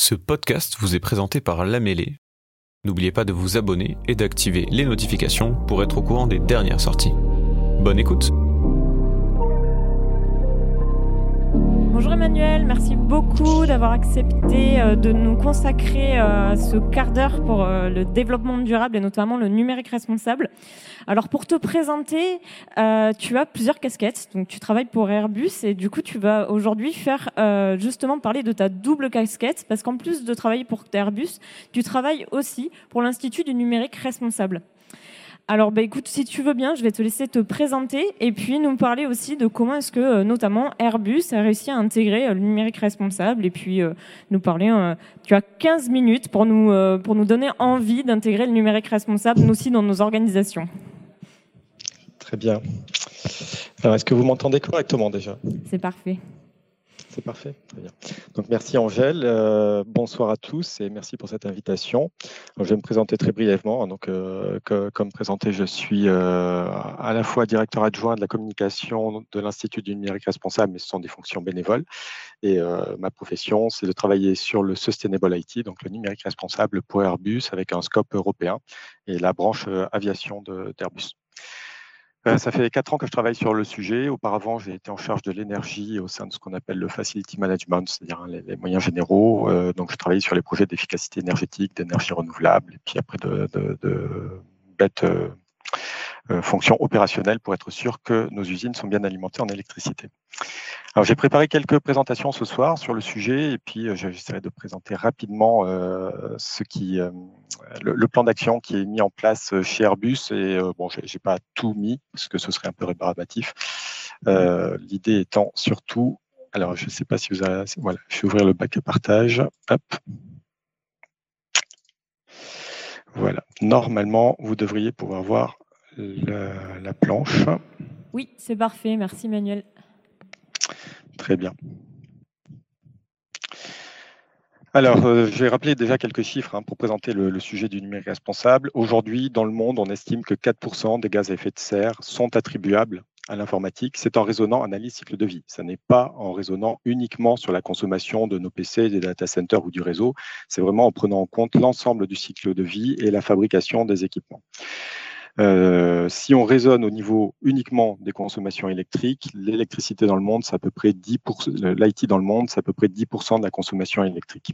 Ce podcast vous est présenté par La Mêlée. N'oubliez pas de vous abonner et d'activer les notifications pour être au courant des dernières sorties. Bonne écoute Bonjour Emmanuel, merci beaucoup d'avoir accepté euh, de nous consacrer euh, ce quart d'heure pour euh, le développement durable et notamment le numérique responsable. Alors pour te présenter, tu as plusieurs casquettes. Donc tu travailles pour Airbus et du coup tu vas aujourd'hui faire justement parler de ta double casquette parce qu'en plus de travailler pour Airbus, tu travailles aussi pour l'Institut du numérique responsable. Alors, bah, écoute, si tu veux bien, je vais te laisser te présenter et puis nous parler aussi de comment est-ce que, euh, notamment, Airbus a réussi à intégrer euh, le numérique responsable et puis euh, nous parler. tu as 15 minutes pour nous, pour nous donner envie d'intégrer le numérique responsable, nous aussi, dans nos organisations. Très bien. Alors, est-ce que vous m'entendez correctement déjà? C'est parfait. C'est parfait. Donc merci Angèle, euh, bonsoir à tous et merci pour cette invitation. je vais me présenter très brièvement. Donc, euh, comme présenté, je suis euh, à la fois directeur adjoint de la communication de l'Institut du numérique responsable, mais ce sont des fonctions bénévoles. Et ma profession, c'est de travailler sur le Sustainable IT, donc le numérique responsable pour Airbus avec un scope européen et la branche aviation d'Airbus. Euh, ça fait quatre ans que je travaille sur le sujet. Auparavant, j'ai été en charge de l'énergie au sein de ce qu'on appelle le Facility Management, c'est-à-dire hein, les, moyens généraux. Euh, donc, je travaillais sur les projets d'efficacité énergétique, d'énergie renouvelable, et puis après de, bêtes euh, fonctions opérationnelles pour être sûr que nos usines sont bien alimentées en électricité. Alors, j'ai préparé quelques présentations ce soir sur le sujet et puis j'essaierai de présenter rapidement ce qui, le, plan d'action qui est mis en place chez Airbus. Et bon, j'ai pas tout mis parce que ce serait un peu rébarbatif. L'idée étant surtout, alors je ne sais pas si vous avez, voilà, je vais ouvrir le bac à partage. Hop. Voilà. Normalement, vous devriez pouvoir voir la, planche. Oui, c'est parfait. Merci Manuel. Très bien. Alors, euh, je vais rappeler déjà quelques chiffres hein, pour présenter le, sujet du numérique responsable. Aujourd'hui, dans le monde, on estime que 4% des gaz à effet de serre sont attribuables à l'informatique. C'est en raisonnant analyse cycle de vie. Ce n'est pas en raisonnant uniquement sur la consommation de nos PC, des data centers ou du réseau. C'est vraiment en prenant en compte l'ensemble du cycle de vie et la fabrication des équipements. Euh, si on raisonne au niveau uniquement des consommations électriques, l'électricité dans le monde, c'est à peu près 10%, l'IT dans le monde, c'est à peu près 10% de la consommation électrique.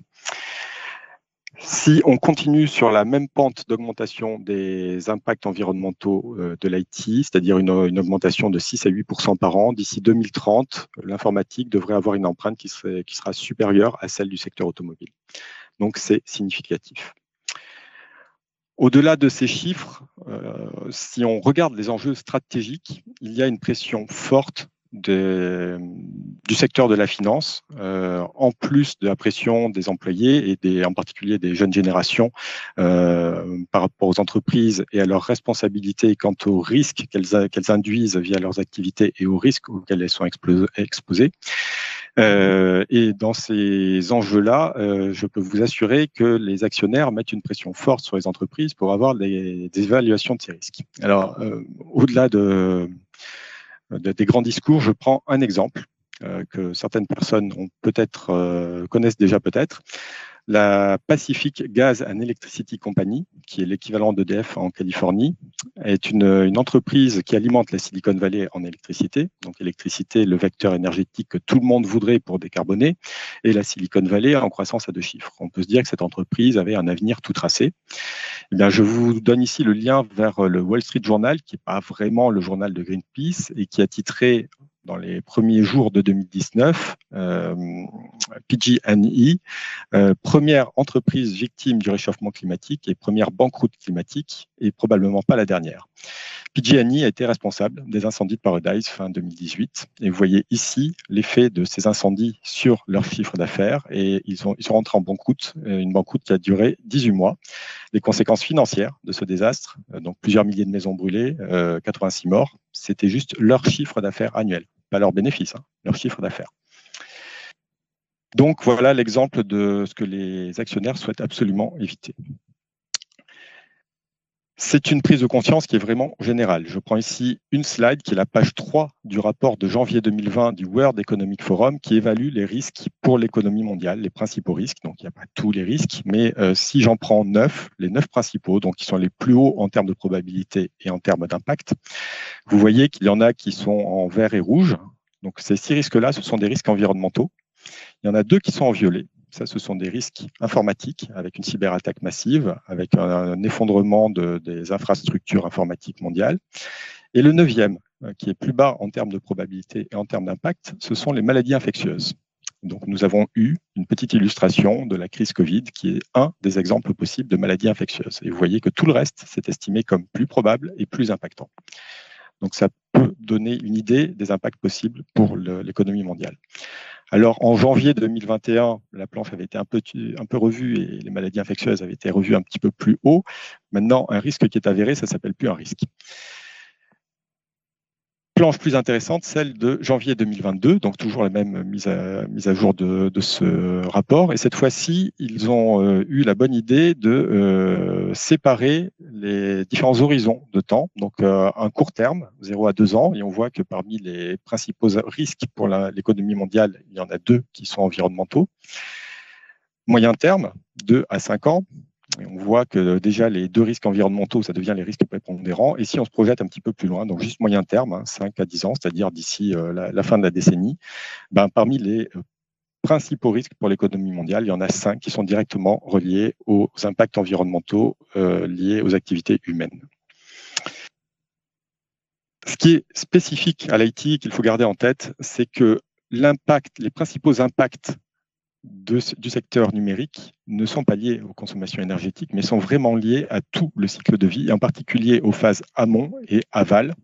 Si on continue sur la même pente d'augmentation des impacts environnementaux euh, de l'IT, c'est-à-dire une, augmentation de 6 à 8% par an, d'ici 2030, l'informatique devrait avoir une empreinte qui, qui sera supérieure à celle du secteur automobile. Donc c'est significatif. Au-delà de ces chiffres, euh, si on regarde les enjeux stratégiques, il y a une pression forte du secteur de la finance, euh, en plus de la pression des employés et en particulier des jeunes générations euh, par rapport aux entreprises et à leurs responsabilités quant aux risques qu'elles induisent via leurs activités et aux risques auxquels elles sont exposées. Euh, et dans ces enjeux-là, je peux vous assurer que les actionnaires mettent une pression forte sur les entreprises pour avoir des, évaluations de ces risques. Alors, au-delà de des grands discours, je prends un exemple euh, que certaines personnes ont peut-être euh, connaissent déjà peut-être. La Pacific Gas and Electricity Company, qui est l'équivalent d'EDF en Californie, est une, entreprise qui alimente la Silicon Valley en électricité. Donc, électricité, le vecteur énergétique que tout le monde voudrait pour décarboner, et la Silicon Valley en croissance à deux chiffres. On peut se dire que cette entreprise avait un avenir tout tracé. Eh bien, je vous donne ici le lien vers le Wall Street Journal, qui n'est pas vraiment le journal de Greenpeace et qui a titré dans les premiers jours de 2019, euh, PG&E, euh, première entreprise victime du réchauffement climatique et première banqueroute climatique, et probablement pas la dernière. PG&E a été responsable des incendies de Paradise fin 2018, et vous voyez ici l'effet de ces incendies sur leur chiffre d'affaires, et ils, sont ils sont rentrés en banqueroute, euh, une banqueroute qui a duré 18 mois. Les conséquences financières de ce désastre, euh, donc plusieurs milliers de maisons brûlées, 86 morts, c'était juste leur chiffre d'affaires annuel pas leurs bénéfices, hein, leur chiffre d'affaires. Donc voilà l'exemple de ce que les actionnaires souhaitent absolument éviter. C'est une prise de conscience qui est vraiment générale. Je prends ici une slide qui est la page 3 du rapport de janvier 2020 du World Economic Forum qui évalue les risques pour l'économie mondiale, les principaux risques. Donc, il n'y a pas tous les risques, mais euh, si j'en prends neuf, les neuf principaux, donc qui sont les plus hauts en termes de probabilité et en termes d'impact, vous voyez qu'il y en a qui sont en vert et rouge. Donc, ces six risques-là, ce sont des risques environnementaux. Il y en a deux qui sont en violet. Ce sont des risques informatiques avec une cyberattaque massive, avec un, effondrement des infrastructures informatiques mondiales. Et le neuvième, euh, qui est plus bas en termes de probabilité et en termes d'impact, ce sont les maladies infectieuses. Nous avons eu une petite illustration de la crise Covid, qui est un des exemples possibles de maladies infectieuses. Et vous voyez que tout le reste s'est estimé comme plus probable et plus impactant. Donc, ça peut donner une idée des impacts possibles pour l'économie mondiale. Alors, en janvier 2021, la planche avait été un peu, revue et les maladies infectieuses avaient été revues un petit peu plus haut. Maintenant, un risque qui est avéré, ça s'appelle plus un risque planche plus intéressante, celle de janvier 2022, donc toujours la même mise à, mise à jour de, ce rapport. Et cette fois-ci, ils ont euh, eu la bonne idée de euh, séparer les différents horizons de temps, donc euh, un court terme, 0 à 2 ans, et on voit que parmi les principaux risques pour l'économie mondiale, il y en a deux qui sont environnementaux. Moyen terme, 2 à 5 ans, on voit que déjà les deux risques environnementaux, ça devient les risques prépondérants. Et si on se projette un petit peu plus loin, donc juste moyen terme, 5 hein, à 10 ans, c'est-à-dire d'ici euh, la, fin de la décennie, ben, parmi les euh, principaux risques pour l'économie mondiale, il y en a cinq qui sont directement reliés aux impacts environnementaux euh, liés aux activités humaines. Ce qui est spécifique à l'IT qu'il faut garder en tête, c'est que l'impact, les principaux impacts du secteur numérique ne sont pas liés aux consommations énergétiques, mais sont vraiment liés à tout le cycle de vie, et en particulier aux phases amont et aval.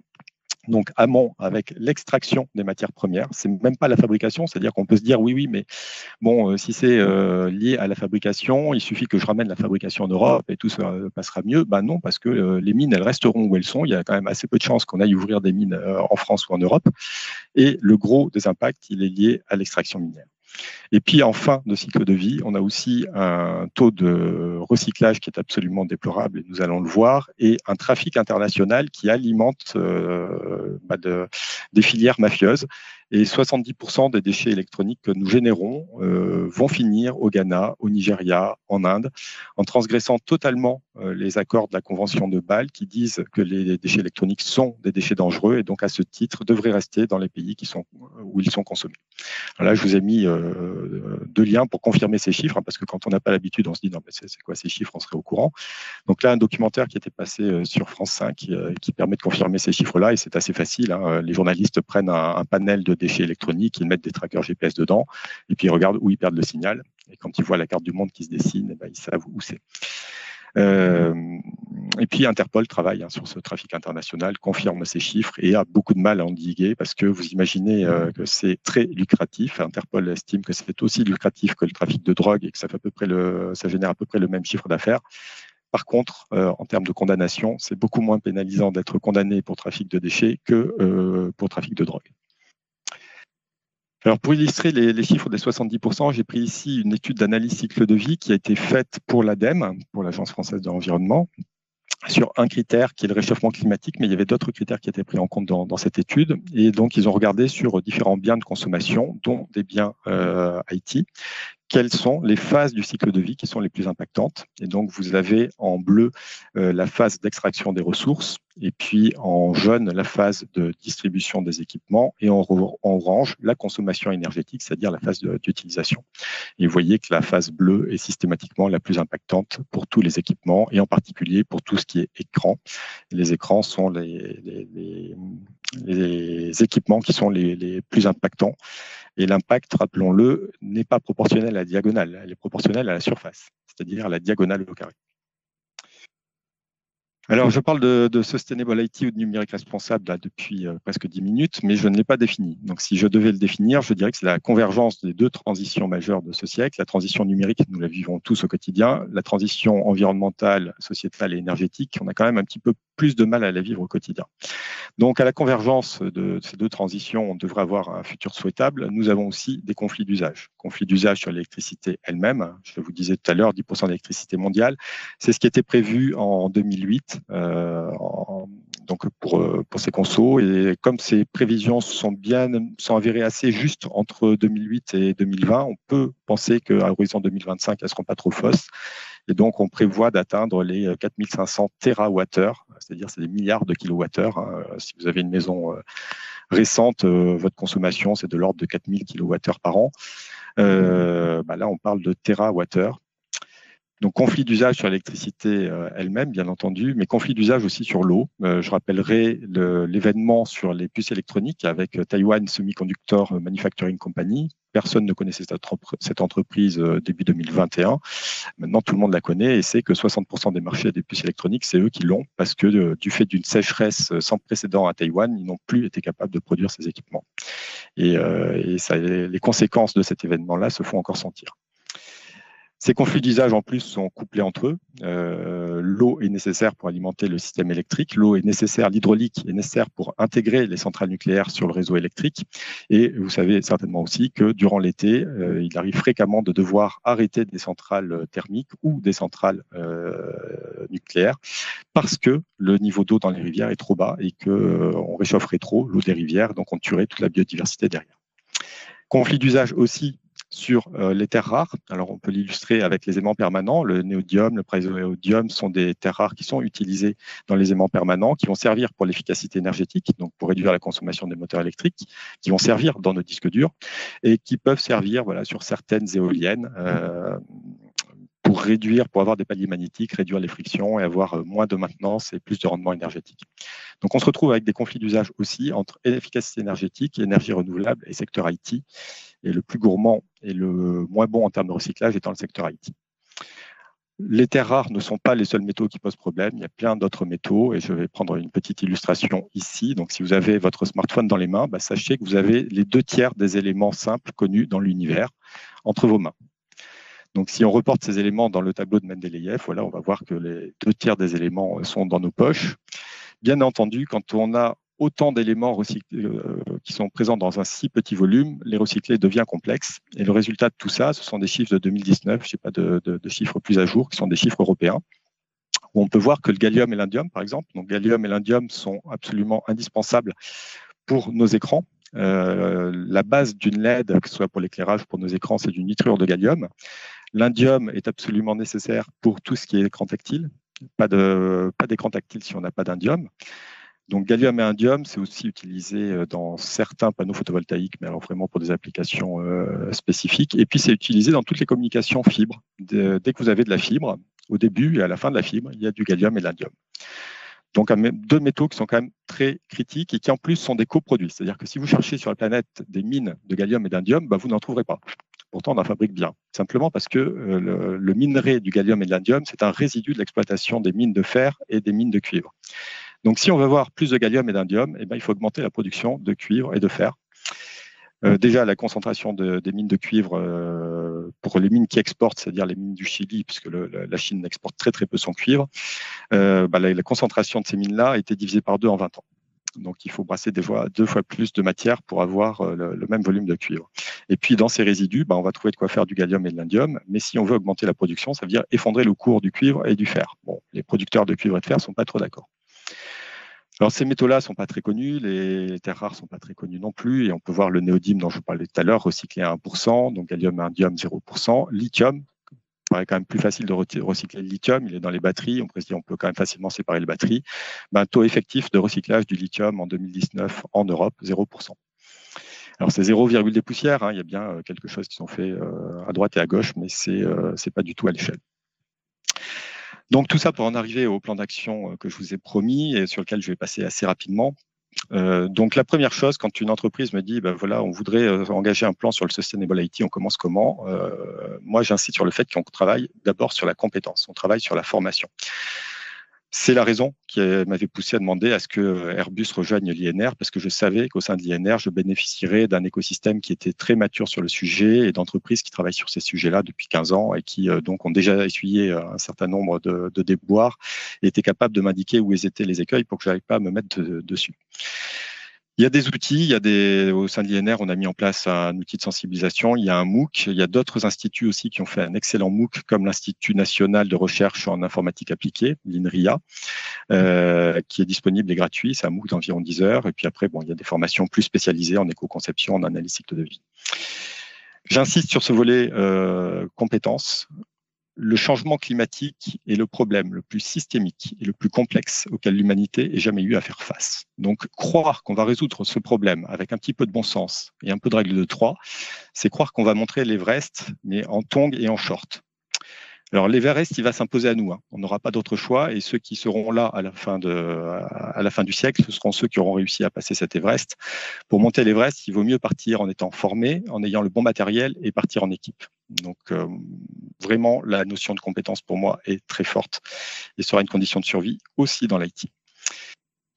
Donc amont avec l'extraction des matières premières, c'est même pas la fabrication, c'est-à-dire qu'on peut se dire oui oui mais bon euh, si c'est euh, lié à la fabrication, il suffit que je ramène la fabrication en Europe et tout ça passera mieux. Ben non parce que euh, les mines elles resteront où elles sont. Il y a quand même assez peu de chances qu'on aille ouvrir des mines en France ou en Europe. Et le gros des impacts il est lié à l'extraction minière. Et puis en fin de cycle de vie, on a aussi un taux de recyclage qui est absolument déplorable, nous allons le voir, et un trafic international qui alimente euh, bah, des filières mafieuses et 70% des déchets électroniques que nous générons euh, vont finir au Ghana, au Nigeria, en Inde, en transgressant totalement euh, les accords de la Convention de Bâle qui disent que les déchets électroniques sont des déchets dangereux et donc à ce titre devraient rester dans les pays où ils sont consommés. Là, je vous ai mis euh, deux liens pour confirmer ces chiffres, hein, parce que quand on n'a pas l'habitude, on se dit non, mais c'est quoi ces chiffres, on serait au courant. Donc là, un documentaire qui était passé sur France 5 qui, permet de confirmer ces chiffres-là et c'est assez facile. Hein. Les journalistes prennent un, un panel de déchets électroniques, ils mettent des trackers GPS dedans, et puis ils regardent où ils perdent le signal. Et quand ils voient la carte du monde qui se dessine, eh ben, ils savent où c'est. Euh, et puis Interpol travaille hein, sur ce trafic international, confirme ces chiffres et a beaucoup de mal à endiguer parce que vous imaginez euh, que c'est très lucratif. Interpol estime que c'est aussi lucratif que le trafic de drogue et que ça, fait à peu près ça génère à peu près le même chiffre d'affaires. Par contre, euh, en termes de condamnation, c'est beaucoup moins pénalisant d'être condamné pour trafic de déchets que pour trafic de drogue. Alors pour illustrer les, chiffres des 70%, j'ai pris ici une étude d'analyse cycle de vie qui a été faite pour l'ADEME, pour l'Agence française de l'environnement, sur un critère qui est le réchauffement climatique, mais il y avait d'autres critères qui étaient pris en compte dans, cette étude. Et donc, ils ont regardé sur différents biens de consommation, dont des biens euh, IT, quelles sont les phases du cycle de vie qui sont les plus impactantes. Et donc, vous avez en bleu euh, la phase d'extraction des ressources, et puis en jaune la phase de distribution des équipements, et en, orange la consommation énergétique, c'est-à-dire la phase d'utilisation. Et vous voyez que la phase bleue est systématiquement la plus impactante pour tous les équipements, et en particulier pour tout ce qui est écran. Les écrans sont les, équipements qui sont les, plus impactants. Et l'impact, rappelons-le, n'est pas proportionnel à la diagonale, elle est proportionnelle à la surface, c'est-à-dire à la diagonale au carré. Alors, je parle de, de, Sustainable IT ou de numérique responsable là, depuis euh, presque 10 minutes, mais je ne l'ai pas défini. Donc, si je devais le définir, je dirais que c'est la convergence des deux transitions majeures de ce siècle. La transition numérique, nous la vivons tous au quotidien. La transition environnementale, sociétale et énergétique, on a quand même un petit peu plus de mal à la vivre au quotidien. Donc, à la convergence de ces deux transitions, on devrait avoir un futur souhaitable. Nous avons aussi des conflits d'usage. Conflits d'usage sur l'électricité elle-même. Je vous disais tout à l'heure, 10% d'électricité mondiale. C'est ce qui était prévu en 2008 2027 donc pour, pour ces consos. Et comme ces prévisions sont bien sont avérées assez justes entre 2008 et 2020, on peut penser qu'à l'horizon 2025, elles ne seront pas trop fausses. Et donc, on prévoit d'atteindre les 4500 TWh, c'est-à-dire c'est des milliards de kilowattheures. Hein. Si vous avez une maison récente, votre consommation, c'est de l'ordre de 4000 kWh par an. Euh, bah là, on parle de TWh. Donc, conflit d'usage sur l'électricité euh, elle-même, bien entendu, mais conflit d'usage aussi sur l'eau. Euh, je rappellerai l'événement sur les puces électroniques avec Taiwan Semiconductor Manufacturing Company. Personne ne connaissait cette entreprise début 2021. Maintenant, tout le monde la connaît et sait que 60% des marchés des puces électroniques, c'est eux qui l'ont parce que du fait d'une sécheresse sans précédent à Taïwan, ils n'ont plus été capables de produire ces équipements. Et, et ça, les conséquences de cet événement-là se font encore sentir. Ces conflits d'usage en plus sont couplés entre eux. Euh, l'eau est nécessaire pour alimenter le système électrique. L'eau est nécessaire, l'hydraulique est nécessaire pour intégrer les centrales nucléaires sur le réseau électrique. Et vous savez certainement aussi que durant l'été, euh, il arrive fréquemment de devoir arrêter des centrales thermiques ou des centrales euh, nucléaires parce que le niveau d'eau dans les rivières est trop bas et qu'on réchaufferait trop l'eau des rivières, donc on tuerait toute la biodiversité derrière. Conflit d'usage aussi sur euh, les terres rares. Alors, on peut l'illustrer avec les aimants permanents. Le néodyme, le praséodyme sont des terres rares qui sont utilisées dans les aimants permanents, qui vont servir pour l'efficacité énergétique, donc pour réduire la consommation des moteurs électriques, qui vont servir dans nos disques durs et qui peuvent servir voilà, sur certaines éoliennes. Euh, pour avoir des paliers magnétiques, réduire les frictions et avoir euh, moins de maintenance et plus de rendement énergétique. Donc on se retrouve avec des conflits d'usage aussi entre efficacité énergétique, énergie renouvelable et secteur IT. Et le plus gourmand et le moins bon en termes de recyclage étant le secteur IT. Les terres rares ne sont pas les seuls métaux qui posent problème. Il y a plein d'autres métaux et je vais prendre une petite illustration ici. Donc, si vous avez votre smartphone dans les mains, bah, sachez que vous avez les deux tiers des éléments simples connus dans l'univers entre vos mains. Donc, si on reporte ces éléments dans le tableau de Mendeleïev, voilà, on va voir que les deux tiers des éléments sont dans nos poches. Bien entendu, quand on a autant d'éléments euh, qui sont présents dans un si petit volume, les recycler devient complexe. Et le résultat de tout ça, ce sont des chiffres de 2019, je n'ai pas de, chiffres plus à jour, qui sont des chiffres européens, où on peut voir que le gallium et l'indium, par exemple, donc gallium et l'indium sont absolument indispensables pour nos écrans, euh, la base d'une LED, que ce soit pour l'éclairage, pour nos écrans, c'est du nitrure de gallium. L'indium est absolument nécessaire pour tout ce qui est écran tactile. Pas d'écran tactile si on n'a pas d'indium. Donc gallium et indium, c'est aussi utilisé euh, dans certains panneaux photovoltaïques, mais alors vraiment pour des applications euh, spécifiques. Et puis c'est utilisé dans toutes les communications fibres. dès que vous avez de la fibre, au début et à la fin de la fibre, il y a du gallium et de l'indium. Donc deux métaux qui sont quand même très critiques et qui en plus sont des coproduits. C'est-à-dire que si vous cherchez sur la planète des mines de gallium et d'indium, bah, vous n'en trouverez pas. Pourtant, on en fabrique bien. Simplement parce que euh, le, minerai du gallium et de l'indium, c'est un résidu de l'exploitation des mines de fer et des mines de cuivre. Donc, si on veut avoir plus de gallium et d'indium, eh ben, il faut augmenter la production de cuivre et de fer. Euh, déjà, la concentration des mines de cuivre euh, pour les mines qui exportent, c'est-à-dire les mines du Chili, puisque la Chine exporte très peu son cuivre, bah, la, la, concentration de ces mines-là a été divisée par deux en 20 ans. Donc, il faut brasser fois, deux fois plus de matière pour avoir euh, le, même volume de cuivre. Et puis, dans ces résidus, bah, on va trouver de quoi faire du gallium et de l'indium. Mais si on veut augmenter la production, ça veut dire effondrer le cours du cuivre et du fer. Bon, les producteurs de cuivre et de fer ne sont pas trop d'accord. Alors, ces métaux-là ne sont pas très connus, les terres rares ne sont pas très connues non plus, et on peut voir le néodyme dont je vous parlais tout à l'heure, recyclé à 1%, donc gallium et indium 0%, lithium, paraît quand même plus facile de recycler le lithium. Il est dans les batteries. On peut on peut quand même facilement séparer les batteries. Ben, taux effectif de recyclage du lithium en 2019 en Europe, 0%. Alors c'est 0, des poussières. Hein. Il y a bien euh, quelque chose qui sont faits euh, à droite et à gauche, mais c'est n'est euh, pas du tout à l'échelle. Donc tout ça pour en arriver au plan d'action que je vous ai promis et sur lequel je vais passer assez rapidement. Euh, donc la première chose, quand une entreprise me dit, ben voilà, on voudrait euh, engager un plan sur le sustainable IT, on commence comment euh, Moi, j'insiste sur le fait qu'on travaille d'abord sur la compétence, on travaille sur la formation. C'est la raison qui m'avait poussé à demander à ce que Airbus rejoigne l'INR, parce que je savais qu'au sein de l'INR, je bénéficierais d'un écosystème qui était très mature sur le sujet et d'entreprises qui travaillent sur ces sujets-là depuis 15 ans et qui euh, donc ont déjà essuyé euh, un certain nombre de, de déboires et étaient capables de m'indiquer où étaient les écueils pour que je n'arrive pas à me mettre dessus. Il y a des outils, au sein de l'INR, on a mis en place un outil de sensibilisation, il y a un MOOC, il y a d'autres instituts aussi qui ont fait un excellent MOOC, comme l'Institut national de recherche en informatique appliquée, l'INRIA, euh, qui est disponible et gratuit, c'est un MOOC d'environ 10 heures, et puis après, bon, il y a des formations plus spécialisées en éco-conception, en analyse cycle de vie. J'insiste sur ce volet euh, compétences le changement climatique est le problème le plus systémique et le plus complexe auquel l'humanité ait jamais eu à faire face. Donc, croire qu'on va résoudre ce problème avec un petit peu de bon sens et un peu de règle de trois, c'est croire qu'on va montrer l'Everest, mais en tongs et en short. Alors l'Everest, il va s'imposer à nous. Hein. On n'aura pas d'autre choix. Et ceux qui seront là à la, fin à la fin du siècle, ce seront ceux qui auront réussi à passer cet Everest. Pour monter l'Everest, il vaut mieux partir en étant formé, en ayant le bon matériel et partir en équipe. Donc euh, vraiment, la notion de compétence pour moi est très forte et sera une condition de survie aussi dans l'IT.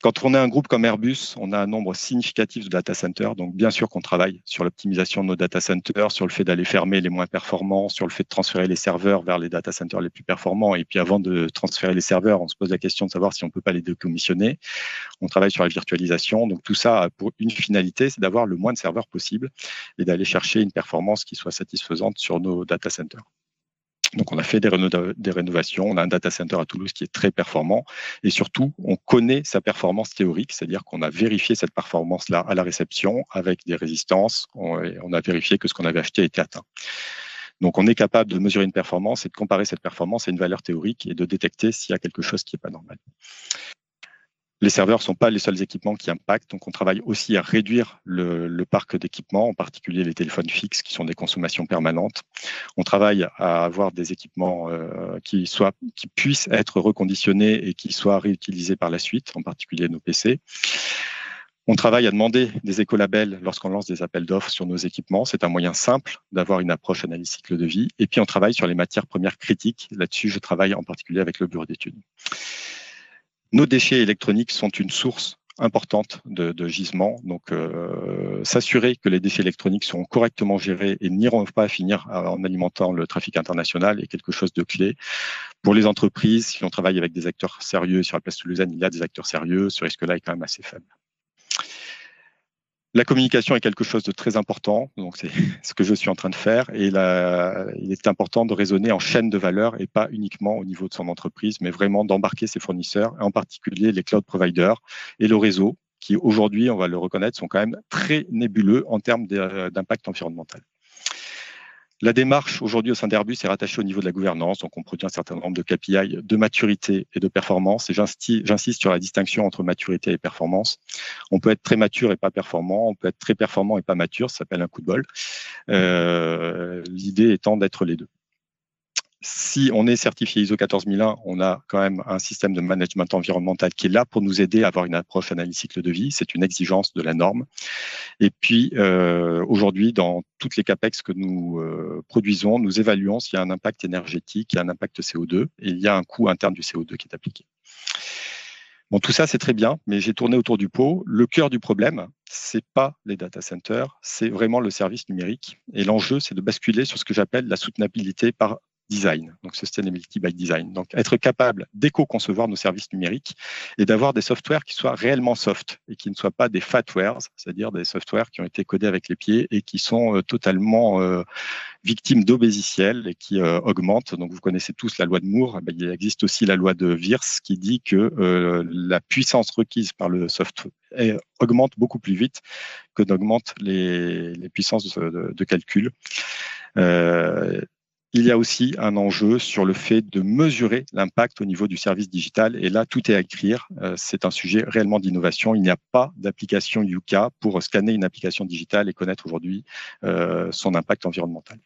Quand on est un groupe comme Airbus, on a un nombre significatif de data centers. Donc, bien sûr qu'on travaille sur l'optimisation de nos data centers, sur le fait d'aller fermer les moins performants, sur le fait de transférer les serveurs vers les data centers les plus performants. Et puis, avant de transférer les serveurs, on se pose la question de savoir si on peut pas les décommissionner. On travaille sur la virtualisation. Donc, tout ça a pour une finalité, c'est d'avoir le moins de serveurs possible et d'aller chercher une performance qui soit satisfaisante sur nos data centers. Donc, on a fait des, rénovations. On a un data center à Toulouse qui est très performant. Et surtout, on connaît sa performance théorique, c'est-à-dire qu'on a vérifié cette performance-là à la réception avec des résistances. On, a vérifié que ce qu'on avait acheté était atteint. Donc, on est capable de mesurer une performance et de comparer cette performance à une valeur théorique et de détecter s'il y a quelque chose qui n'est pas normal. Les serveurs ne sont pas les seuls équipements qui impactent, donc on travaille aussi à réduire le, parc d'équipements, en particulier les téléphones fixes qui sont des consommations permanentes. On travaille à avoir des équipements euh, qui, qui puissent être reconditionnés et qui soient réutilisés par la suite, en particulier nos PC. On travaille à demander des écolabels lorsqu'on lance des appels d'offres sur nos équipements. C'est un moyen simple d'avoir une approche analyse cycle de vie. Et puis, on travaille sur les matières premières critiques. Là-dessus, je travaille en particulier avec le bureau d'études. Nos déchets électroniques sont une source importante de, de gisements. Donc, euh, s'assurer que les déchets électroniques sont correctement gérés et n'iront pas finir en alimentant le trafic international est quelque chose de clé. Pour les entreprises, si on travaille avec des acteurs sérieux sur la place toulousaine, il y a des acteurs sérieux, ce risque-là est quand même assez faible. La communication est quelque chose de très important, donc c'est ce que je suis en train de faire. Et il est important de raisonner en chaîne de valeur et pas uniquement au niveau de son entreprise, mais vraiment d'embarquer ses fournisseurs, en particulier les cloud providers et le réseau, qui aujourd'hui, on va le reconnaître, sont quand même très nébuleux en termes d'impact environnemental. La démarche aujourd'hui au sein d'Airbus est rattachée au niveau de la gouvernance, donc on produit un certain nombre de KPI de maturité et de performance. Et j'insiste sur la distinction entre maturité et performance. On peut être très mature et pas performant, on peut être très performant et pas mature, ça s'appelle un coup de bol. Euh, l'idée étant d'être les deux si on est certifié ISO 14001, on a quand même un système de management environnemental qui est là pour nous aider à avoir une approche analyse cycle de vie. C'est une exigence de la norme. Et puis, euh, aujourd'hui, dans toutes les CAPEX que nous euh, produisons, nous évaluons s'il y a un impact énergétique, y a un impact CO2 et il y a un coût interne du CO2 qui est appliqué. Bon, tout ça, c'est très bien, mais j'ai tourné autour du pot. Le cœur du problème, c'est pas les data centers, c'est vraiment le service numérique. Et l'enjeu, c'est de basculer sur ce que j'appelle la soutenabilité par design, donc sustainability by design. Donc être capable d'éco-concevoir nos services numériques et d'avoir des softwares qui soient réellement soft et qui ne soient pas des fatwares, c'est-à-dire des softwares qui ont été codés avec les pieds et qui sont euh, totalement euh, victimes d'obésiciel et qui euh, augmentent. Donc vous connaissez tous la loi de Moore, eh il existe aussi la loi de Wirth qui dit que la puissance requise par le software augmente beaucoup plus vite que n'augmentent les, puissances de, calcul. Il y a aussi un enjeu sur le fait de mesurer l'impact au niveau du service digital. Et là, tout est à écrire. Euh, c'est un sujet réellement d'innovation. Il n'y a pas d'application Yuka pour scanner une application digitale et connaître aujourd'hui euh, son impact environnemental.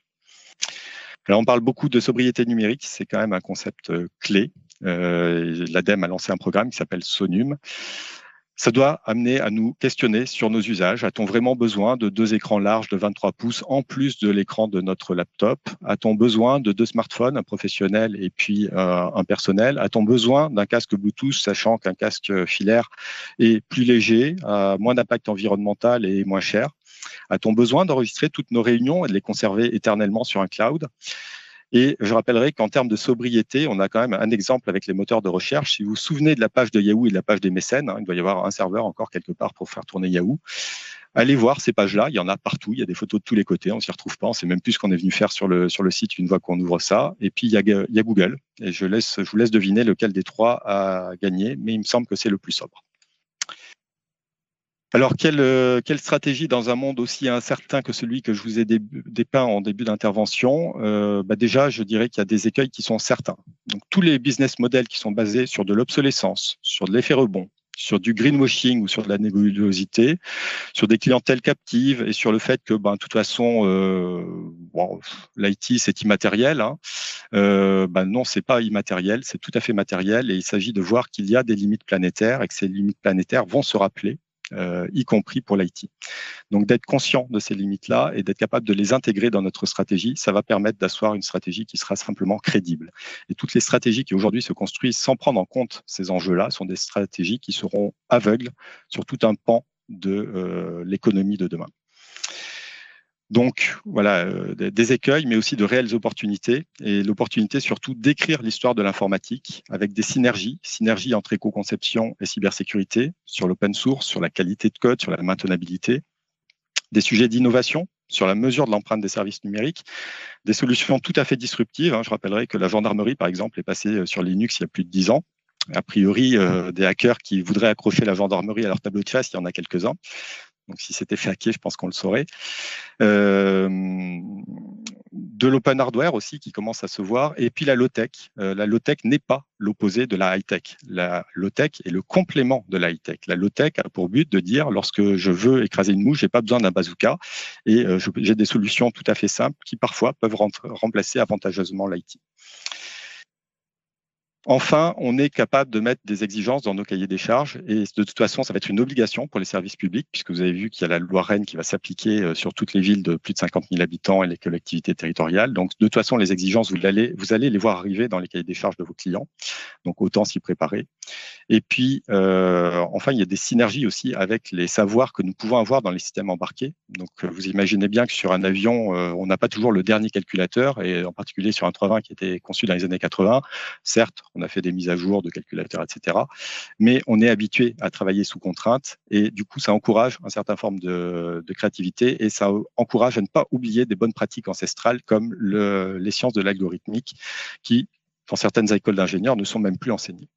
Alors, on parle beaucoup de sobriété numérique. C'est quand même un concept euh, clé. L'ADEME a lancé un programme qui s'appelle SONUM ça doit amener à nous questionner sur nos usages. A-t-on vraiment besoin de deux écrans larges de 23 pouces en plus de l'écran de notre laptop? A-t-on besoin de deux smartphones, un professionnel et puis euh, un personnel? A-t-on besoin d'un casque Bluetooth, sachant qu'un casque filaire est plus léger, a moins d'impact environnemental et moins cher? A-t-on besoin d'enregistrer toutes nos réunions et de les conserver éternellement sur un cloud? Et je rappellerai qu'en termes de sobriété, on a quand même un exemple avec les moteurs de recherche. Si vous vous souvenez de la page de Yahoo et de la page des mécènes, hein, il doit y avoir un serveur encore quelque part pour faire tourner Yahoo. Allez voir ces pages-là, il y en a partout, il y a des photos de tous les côtés, on s'y retrouve pas, on sait même plus ce qu'on est venu faire sur le, site une fois qu'on ouvre ça. Et puis il il y a Google, et je, laisse, je vous laisse deviner lequel des trois a gagné, mais il me semble que c'est le plus sobre. Alors, quelle, euh, quelle, stratégie dans un monde aussi incertain que celui que je vous ai dépeint en début d'intervention euh, bah Déjà, je dirais qu'il y a des écueils qui sont certains. Donc, tous les business models qui sont basés sur de l'obsolescence, sur de l'effet rebond, sur du greenwashing ou sur de la nébulosité, sur des clientèles captives et sur le fait que, ben, de toute façon, euh, l'IT c'est immatériel. Hein. Euh, ben non, c'est pas immatériel, c'est tout à fait matériel et il s'agit de voir qu'il y a des limites planétaires et que ces limites planétaires vont se rappeler euh, y compris pour l'IT. Donc d'être conscient de ces limites-là et d'être capable de les intégrer dans notre stratégie, ça va permettre d'asseoir une stratégie qui sera simplement crédible. Et toutes les stratégies qui aujourd'hui se construisent sans prendre en compte ces enjeux-là sont des stratégies qui seront aveugles sur tout un pan de euh, l'économie de demain. Donc voilà, euh, des écueils, mais aussi de réelles opportunités. Et l'opportunité surtout d'écrire l'histoire de l'informatique avec des synergies, synergies entre éco-conception et cybersécurité, sur l'open source, sur la qualité de code, sur la maintenabilité, des sujets d'innovation sur la mesure de l'empreinte des services numériques, des solutions tout à fait disruptives. Hein. Je rappellerai que la gendarmerie, par exemple, est passée euh, sur Linux il y a plus de dix ans. A priori, euh, des hackers qui voudraient accrocher la gendarmerie à leur tableau de chasse, il y en a quelques-uns. Donc si c'était fait hacker, je pense qu'on le saurait. Euh, de l'open hardware aussi qui commence à se voir. Et puis la low-tech. Euh, la low-tech n'est pas l'opposé de la high-tech. La low-tech est le complément de la high-tech. La low-tech a pour but de dire lorsque je veux écraser une mouche, j'ai pas besoin d'un bazooka et euh, j'ai des solutions tout à fait simples qui parfois peuvent remplacer avantageusement l'IT. Enfin, on est capable de mettre des exigences dans nos cahiers des charges et de toute façon, ça va être une obligation pour les services publics puisque vous avez vu qu'il y a la loi Rennes qui va s'appliquer euh, sur toutes les villes de plus de 50 000 habitants et les collectivités territoriales. Donc, de toute façon, les exigences, vous allez, les voir arriver dans les cahiers des charges de vos clients. Donc, autant s'y préparer. Et puis, euh, enfin, il y a des synergies aussi avec les savoirs que nous pouvons avoir dans les systèmes embarqués. Donc, euh, vous imaginez bien que sur un avion, on n'a pas toujours le dernier calculateur et en particulier sur un 320 qui était conçu dans les années 80. Certes, on a fait des mises à jour de calculateurs, etc. Mais on est habitué à travailler sous contrainte et du coup, ça encourage une certaine forme de, créativité et ça encourage à ne pas oublier des bonnes pratiques ancestrales comme les sciences de l'algorithmique qui, dans certaines écoles d'ingénieurs, ne sont même plus enseignées.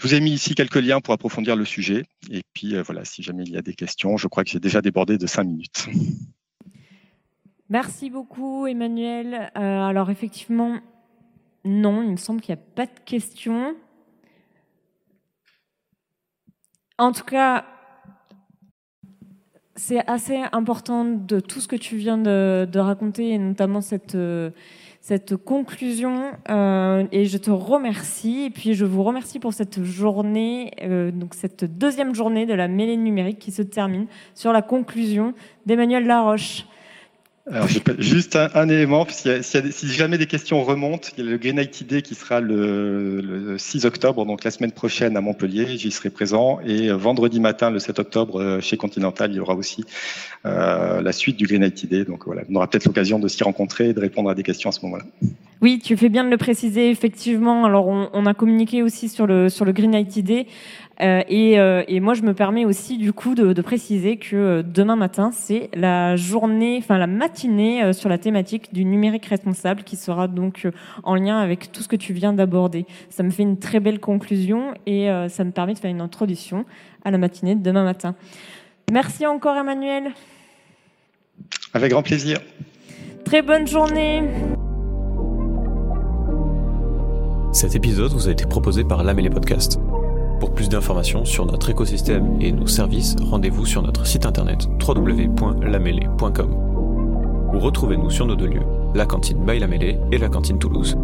Je vous ai mis ici quelques liens pour approfondir le sujet. Et puis euh, voilà, si jamais il y a des questions, je crois que j'ai déjà débordé de cinq minutes. Merci beaucoup, Emmanuel. Euh, alors effectivement, non, il me semble qu'il n'y a pas de questions. En tout cas, c'est assez important de tout ce que tu viens de, raconter, et notamment cette, cette conclusion. Euh, et je te remercie. Et puis je vous remercie pour cette journée, euh, donc cette deuxième journée de la mêlée numérique qui se termine sur la conclusion d'Emmanuel Laroche. Alors, juste un, élément, si, si, jamais des questions remontent, il y a le Green IT Day qui sera le, 6 octobre, donc la semaine prochaine à Montpellier, j'y serai présent. Et euh, vendredi matin, le 7 octobre, euh, chez Continental, il y aura aussi euh, la suite du Green IT Day. Donc voilà, on aura peut-être l'occasion de s'y rencontrer et de répondre à des questions à ce moment-là. Oui, tu fais bien de le préciser, effectivement. Alors, on, on a communiqué aussi sur le, sur le Green IT Day. Euh, euh, et, moi, je me permets aussi du coup de, préciser que euh, demain matin, c'est la journée, enfin la matinée sur la thématique du numérique responsable qui sera donc en lien avec tout ce que tu viens d'aborder. Ça me fait une très belle conclusion et ça me permet de faire une introduction à la matinée de demain matin. Merci encore, Emmanuel. Avec grand plaisir. Très bonne journée. Cet épisode vous a été proposé par l'AM les podcasts. Pour plus d'informations sur notre écosystème et nos services, rendez-vous sur notre site internet www.lamele.com ou retrouvez-nous sur nos deux lieux, la cantine by et la cantine Toulouse.